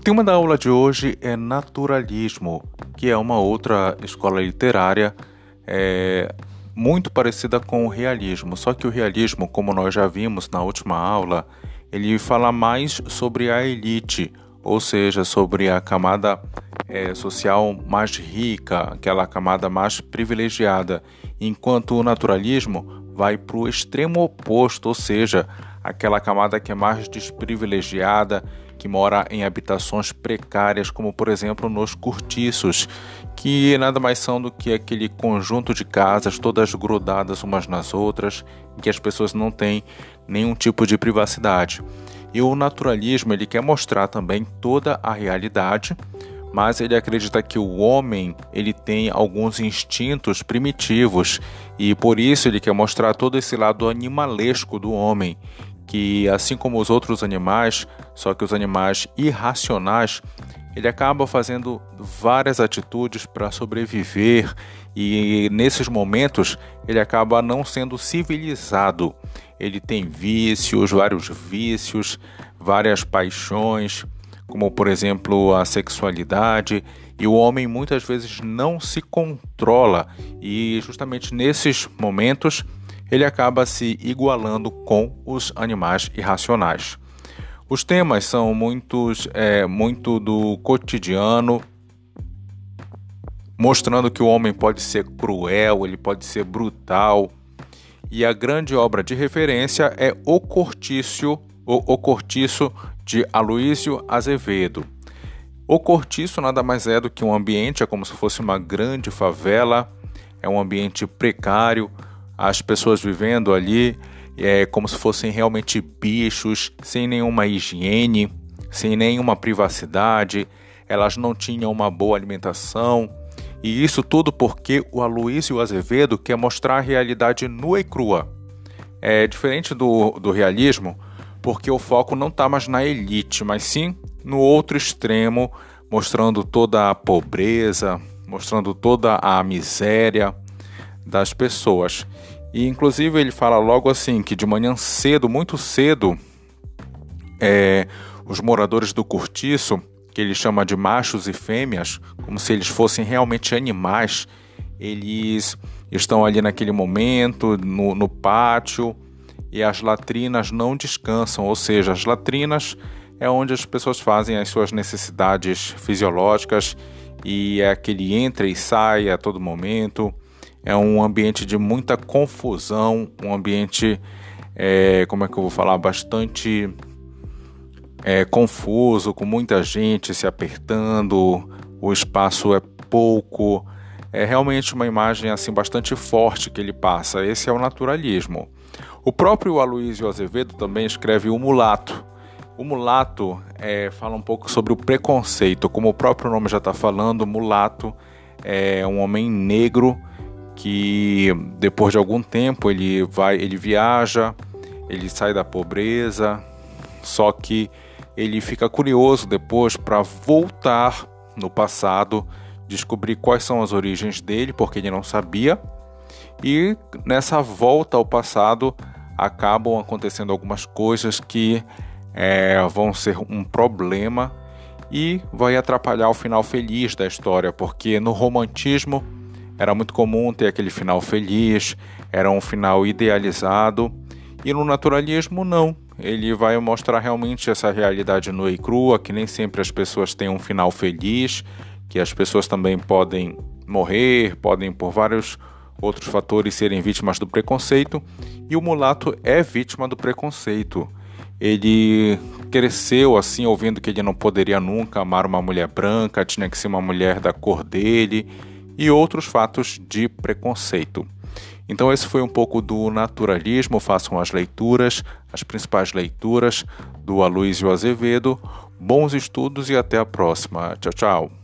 O tema da aula de hoje é naturalismo, que é uma outra escola literária é, muito parecida com o realismo. Só que o realismo, como nós já vimos na última aula, ele fala mais sobre a elite, ou seja, sobre a camada é, social mais rica, aquela camada mais privilegiada, enquanto o naturalismo vai para o extremo oposto, ou seja, aquela camada que é mais desprivilegiada, que mora em habitações precárias, como por exemplo nos cortiços, que nada mais são do que aquele conjunto de casas todas grudadas umas nas outras, em que as pessoas não têm nenhum tipo de privacidade. E o naturalismo ele quer mostrar também toda a realidade, mas ele acredita que o homem ele tem alguns instintos primitivos e por isso ele quer mostrar todo esse lado animalesco do homem que assim como os outros animais, só que os animais irracionais, ele acaba fazendo várias atitudes para sobreviver. E nesses momentos ele acaba não sendo civilizado. Ele tem vícios, vários vícios, várias paixões, como por exemplo a sexualidade, e o homem muitas vezes não se controla. E justamente nesses momentos ele acaba se igualando com os animais irracionais. Os temas são muitos, é, muito do cotidiano, mostrando que o homem pode ser cruel, ele pode ser brutal. E a grande obra de referência é O Cortiço, o, o Cortiço de Aloísio Azevedo. O cortiço nada mais é do que um ambiente, é como se fosse uma grande favela, é um ambiente precário, as pessoas vivendo ali é, como se fossem realmente bichos, sem nenhuma higiene, sem nenhuma privacidade, elas não tinham uma boa alimentação. E isso tudo porque o Aloysio Azevedo quer mostrar a realidade nua e crua. É diferente do, do realismo, porque o foco não está mais na elite, mas sim no outro extremo, mostrando toda a pobreza, mostrando toda a miséria das pessoas. E inclusive ele fala logo assim que de manhã cedo, muito cedo, é, os moradores do cortiço, que ele chama de machos e fêmeas, como se eles fossem realmente animais, eles estão ali naquele momento, no, no pátio, e as latrinas não descansam, ou seja, as latrinas é onde as pessoas fazem as suas necessidades fisiológicas e é aquele entra e sai a todo momento é um ambiente de muita confusão, um ambiente, é, como é que eu vou falar, bastante é, confuso, com muita gente se apertando, o espaço é pouco. É realmente uma imagem assim bastante forte que ele passa. Esse é o naturalismo. O próprio Aloysio Azevedo também escreve O Mulato. O mulato é, fala um pouco sobre o preconceito. Como o próprio nome já está falando, mulato é um homem negro que depois de algum tempo ele vai, ele viaja, ele sai da pobreza, só que ele fica curioso depois para voltar no passado, descobrir quais são as origens dele, porque ele não sabia. E nessa volta ao passado acabam acontecendo algumas coisas que é, vão ser um problema e vai atrapalhar o final feliz da história, porque no romantismo era muito comum ter aquele final feliz, era um final idealizado, e no naturalismo não. Ele vai mostrar realmente essa realidade nua e crua, que nem sempre as pessoas têm um final feliz, que as pessoas também podem morrer, podem por vários outros fatores serem vítimas do preconceito, e o mulato é vítima do preconceito. Ele cresceu assim, ouvindo que ele não poderia nunca amar uma mulher branca, tinha que ser uma mulher da cor dele e outros fatos de preconceito. Então, esse foi um pouco do naturalismo. Façam as leituras, as principais leituras do Aloysio Azevedo. Bons estudos e até a próxima. Tchau, tchau.